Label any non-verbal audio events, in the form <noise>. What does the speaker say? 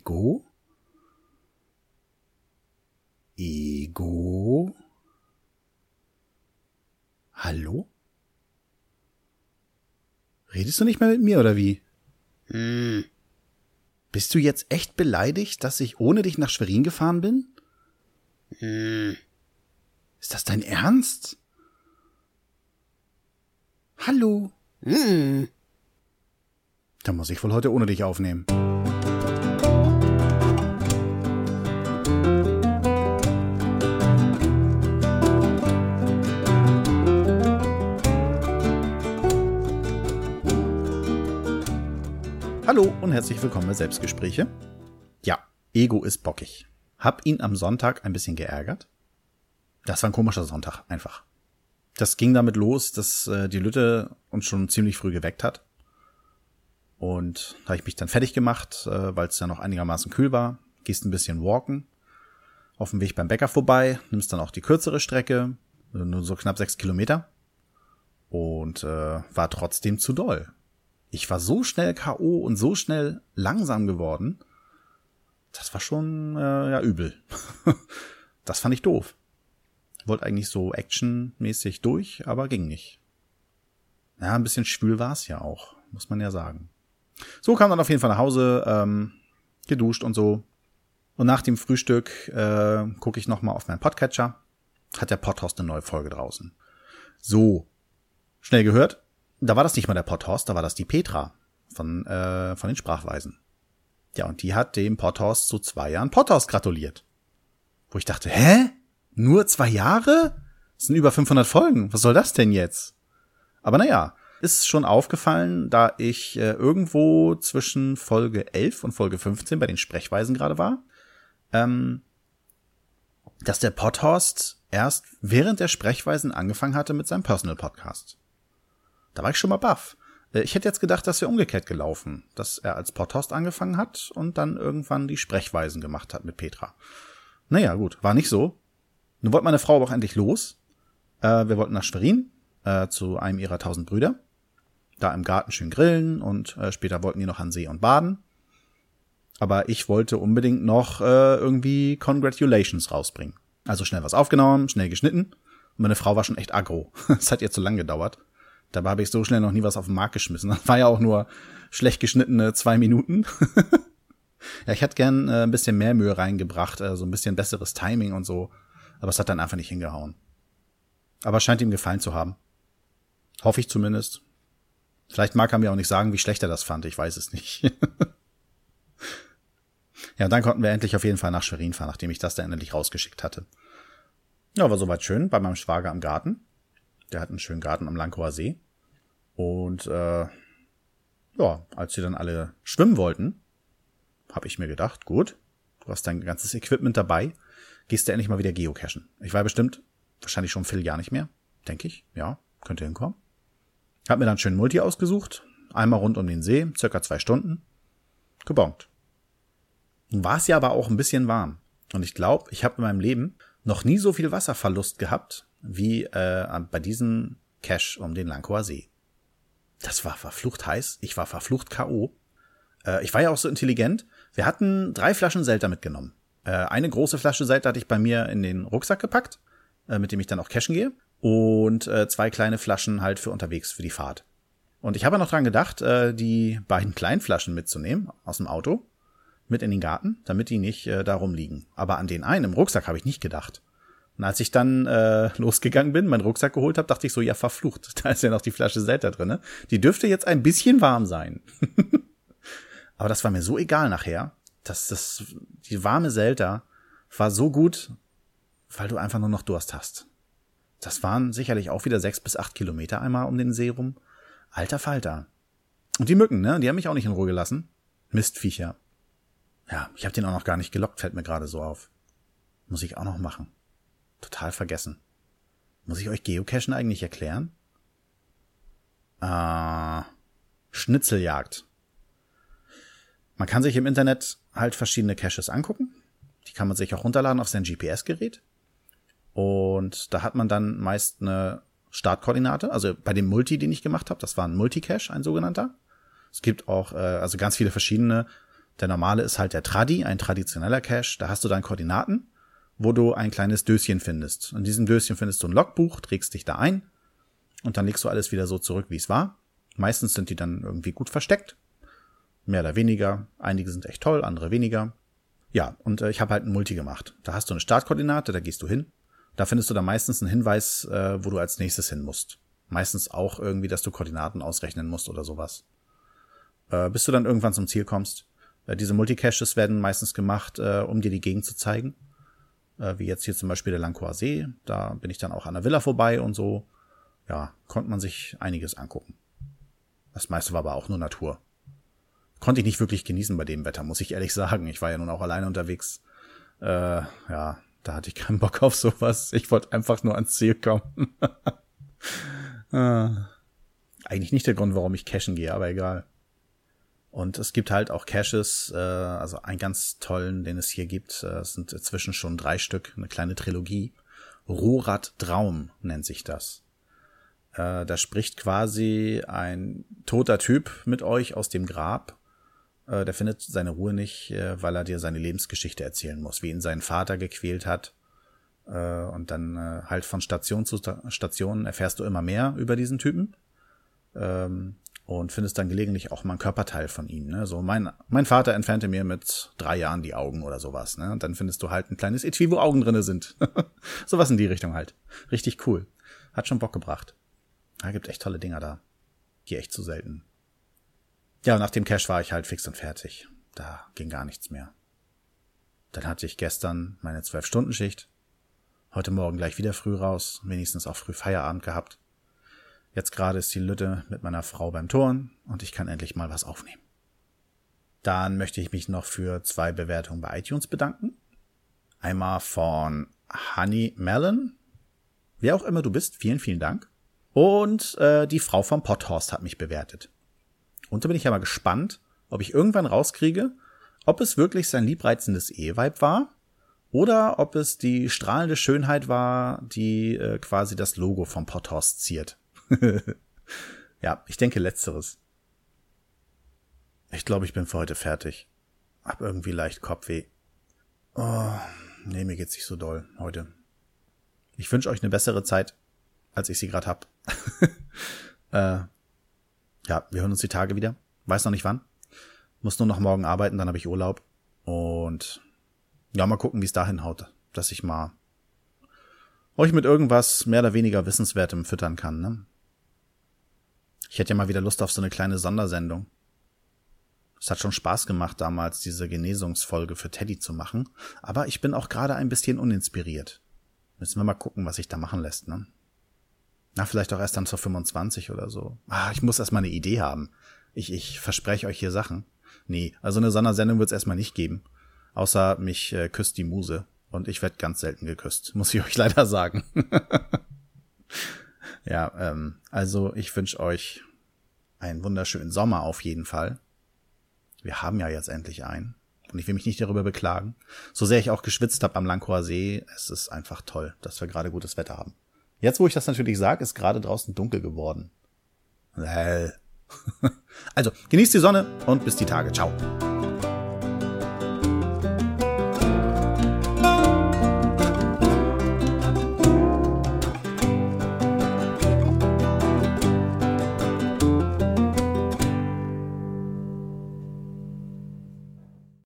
Ego? Ego? Hallo? Redest du nicht mehr mit mir oder wie? Hm. Bist du jetzt echt beleidigt, dass ich ohne dich nach Schwerin gefahren bin? Hm. Ist das dein Ernst? Hallo? Hm. Dann muss ich wohl heute ohne dich aufnehmen. Hallo und herzlich willkommen bei Selbstgespräche. Ja, Ego ist bockig. Hab ihn am Sonntag ein bisschen geärgert. Das war ein komischer Sonntag, einfach. Das ging damit los, dass äh, die Lütte uns schon ziemlich früh geweckt hat. Und da habe ich mich dann fertig gemacht, äh, weil es ja noch einigermaßen kühl war. Gehst ein bisschen walken. Auf dem Weg beim Bäcker vorbei, nimmst dann auch die kürzere Strecke, nur so knapp sechs Kilometer. Und äh, war trotzdem zu doll ich war so schnell K.O. und so schnell langsam geworden. Das war schon äh, ja übel. <laughs> das fand ich doof. Wollte eigentlich so actionmäßig durch, aber ging nicht. Ja, ein bisschen schwül war es ja auch, muss man ja sagen. So kam dann auf jeden Fall nach Hause, ähm, geduscht und so. Und nach dem Frühstück äh, gucke ich noch mal auf meinen Podcatcher. Hat der Podhost eine neue Folge draußen. So, schnell gehört, da war das nicht mal der Potthorst, da war das die Petra von, äh, von den Sprachweisen. Ja, und die hat dem Potthorst zu zwei Jahren Potthorst gratuliert. Wo ich dachte, hä? Nur zwei Jahre? Das sind über 500 Folgen. Was soll das denn jetzt? Aber naja, ist schon aufgefallen, da ich äh, irgendwo zwischen Folge 11 und Folge 15 bei den Sprechweisen gerade war, ähm, dass der Potthorst erst während der Sprechweisen angefangen hatte mit seinem Personal Podcast. Da war ich schon mal baff. Äh, ich hätte jetzt gedacht, das wäre umgekehrt gelaufen, dass er als Potthorst angefangen hat und dann irgendwann die Sprechweisen gemacht hat mit Petra. Naja, gut, war nicht so. Nun wollte meine Frau aber auch endlich los. Äh, wir wollten nach Schwerin, äh, zu einem ihrer tausend Brüder. Da im Garten schön grillen und äh, später wollten die noch an See und baden. Aber ich wollte unbedingt noch äh, irgendwie Congratulations rausbringen. Also schnell was aufgenommen, schnell geschnitten. Und meine Frau war schon echt aggro. <laughs> Es hat ihr zu lang gedauert. Dabei habe ich so schnell noch nie was auf den Markt geschmissen. Das war ja auch nur schlecht geschnittene zwei Minuten. <laughs> ja, ich hätte gern äh, ein bisschen mehr Mühe reingebracht, äh, so ein bisschen besseres Timing und so. Aber es hat dann einfach nicht hingehauen. Aber scheint ihm gefallen zu haben. Hoffe ich zumindest. Vielleicht mag er mir auch nicht sagen, wie schlecht er das fand. Ich weiß es nicht. <laughs> ja, dann konnten wir endlich auf jeden Fall nach Schwerin fahren, nachdem ich das dann endlich rausgeschickt hatte. Ja, war soweit schön bei meinem Schwager am Garten. Der hat einen schönen Garten am Lankower See. Und äh, ja, als sie dann alle schwimmen wollten, habe ich mir gedacht, gut, du hast dein ganzes Equipment dabei, gehst du endlich mal wieder geocachen. Ich war bestimmt wahrscheinlich schon ein Vierteljahr nicht mehr, denke ich. Ja, könnte hinkommen. Hab mir dann schön Multi ausgesucht, einmal rund um den See, circa zwei Stunden, gebongt. Nun war es ja aber auch ein bisschen warm. Und ich glaube, ich habe in meinem Leben noch nie so viel Wasserverlust gehabt wie äh, bei diesem Cache um den Lankower See. Das war verflucht heiß. Ich war verflucht K.O. Äh, ich war ja auch so intelligent. Wir hatten drei Flaschen Selter mitgenommen. Äh, eine große Flasche Selter hatte ich bei mir in den Rucksack gepackt, äh, mit dem ich dann auch cashen gehe. Und äh, zwei kleine Flaschen halt für unterwegs für die Fahrt. Und ich habe noch dran gedacht, äh, die beiden kleinen Flaschen mitzunehmen aus dem Auto mit in den Garten, damit die nicht äh, da rumliegen. Aber an den einen im Rucksack habe ich nicht gedacht. Und als ich dann äh, losgegangen bin, meinen Rucksack geholt habe, dachte ich so, ja, verflucht, <laughs> da ist ja noch die Flasche Selter drinne. Die dürfte jetzt ein bisschen warm sein. <laughs> Aber das war mir so egal nachher, dass das, die warme Selter war so gut, weil du einfach nur noch Durst hast. Das waren sicherlich auch wieder sechs bis acht Kilometer einmal um den See rum. Alter Falter. Und die Mücken, ne? Die haben mich auch nicht in Ruhe gelassen. Mistviecher. Ja, ich habe den auch noch gar nicht gelockt, fällt mir gerade so auf. Muss ich auch noch machen. Total vergessen. Muss ich euch Geocachen eigentlich erklären? Äh, Schnitzeljagd. Man kann sich im Internet halt verschiedene Caches angucken. Die kann man sich auch runterladen auf sein GPS-Gerät. Und da hat man dann meist eine Startkoordinate. Also bei dem Multi, den ich gemacht habe, das war ein Multicache, ein sogenannter. Es gibt auch äh, also ganz viele verschiedene. Der normale ist halt der Tradi, ein traditioneller Cache. Da hast du dann Koordinaten, wo du ein kleines Döschen findest. In diesem Döschen findest du ein Logbuch, trägst dich da ein und dann legst du alles wieder so zurück, wie es war. Meistens sind die dann irgendwie gut versteckt. Mehr oder weniger. Einige sind echt toll, andere weniger. Ja, und äh, ich habe halt ein Multi gemacht. Da hast du eine Startkoordinate, da gehst du hin. Da findest du dann meistens einen Hinweis, äh, wo du als nächstes hin musst. Meistens auch irgendwie, dass du Koordinaten ausrechnen musst oder sowas. Äh, bis du dann irgendwann zum Ziel kommst. Äh, diese Multicaches werden meistens gemacht, äh, um dir die Gegend zu zeigen. Äh, wie jetzt hier zum Beispiel der Lancoa See. Da bin ich dann auch an der Villa vorbei und so. Ja, konnte man sich einiges angucken. Das meiste war aber auch nur Natur konnte ich nicht wirklich genießen bei dem Wetter, muss ich ehrlich sagen. Ich war ja nun auch alleine unterwegs. Äh, ja, da hatte ich keinen Bock auf sowas. Ich wollte einfach nur ans Ziel kommen. <laughs> ah. Eigentlich nicht der Grund, warum ich cashen gehe, aber egal. Und es gibt halt auch Caches, äh, also einen ganz tollen, den es hier gibt. Äh, sind inzwischen schon drei Stück, eine kleine Trilogie. Rohrad Traum nennt sich das. Äh, da spricht quasi ein toter Typ mit euch aus dem Grab äh, der findet seine Ruhe nicht, äh, weil er dir seine Lebensgeschichte erzählen muss, wie ihn sein Vater gequält hat. Äh, und dann äh, halt von Station zu Station erfährst du immer mehr über diesen Typen. Ähm, und findest dann gelegentlich auch mal ein Körperteil von ihm. Ne? So mein, mein Vater entfernte mir mit drei Jahren die Augen oder sowas. Ne? Und dann findest du halt ein kleines Etui, wo Augen drinne sind. <laughs> sowas in die Richtung halt. Richtig cool. Hat schon Bock gebracht. Da gibt echt tolle Dinger da. Hier echt zu selten. Ja, nach dem Cash war ich halt fix und fertig. Da ging gar nichts mehr. Dann hatte ich gestern meine Zwölf-Stunden-Schicht. Heute Morgen gleich wieder früh raus, wenigstens auch früh Feierabend gehabt. Jetzt gerade ist die Lütte mit meiner Frau beim Toren und ich kann endlich mal was aufnehmen. Dann möchte ich mich noch für zwei Bewertungen bei iTunes bedanken. Einmal von Honey Melon. Wer auch immer du bist, vielen, vielen Dank. Und äh, die Frau vom Potthorst hat mich bewertet. Und da bin ich ja mal gespannt, ob ich irgendwann rauskriege, ob es wirklich sein liebreizendes Eheweib war oder ob es die strahlende Schönheit war, die äh, quasi das Logo vom Potthorst ziert. <laughs> ja, ich denke letzteres. Ich glaube, ich bin für heute fertig. Hab irgendwie leicht Kopfweh. Oh, nee, mir geht's nicht so doll heute. Ich wünsche euch eine bessere Zeit, als ich sie gerade hab. <laughs> äh, ja, wir hören uns die Tage wieder. Weiß noch nicht wann. Muss nur noch morgen arbeiten, dann habe ich Urlaub. Und ja, mal gucken, wie es dahin haut. Dass ich mal euch mit irgendwas mehr oder weniger Wissenswertem füttern kann, ne? Ich hätte ja mal wieder Lust auf so eine kleine Sondersendung. Es hat schon Spaß gemacht, damals diese Genesungsfolge für Teddy zu machen. Aber ich bin auch gerade ein bisschen uninspiriert. Müssen wir mal gucken, was sich da machen lässt, ne? Na, vielleicht auch erst dann zur 25 oder so. Ah, ich muss erst mal eine Idee haben. Ich, ich verspreche euch hier Sachen. Nee, also eine Sondersendung wird es erstmal nicht geben. Außer mich äh, küsst die Muse. Und ich werde ganz selten geküsst, muss ich euch <laughs> leider sagen. Ja, ähm, also ich wünsche euch einen wunderschönen Sommer auf jeden Fall. Wir haben ja jetzt endlich einen. Und ich will mich nicht darüber beklagen. So sehr ich auch geschwitzt habe am Lankower See, es ist einfach toll, dass wir gerade gutes Wetter haben. Jetzt, wo ich das natürlich sage, ist gerade draußen dunkel geworden. <laughs> Also, genießt die Sonne und bis die Tage. Ciao.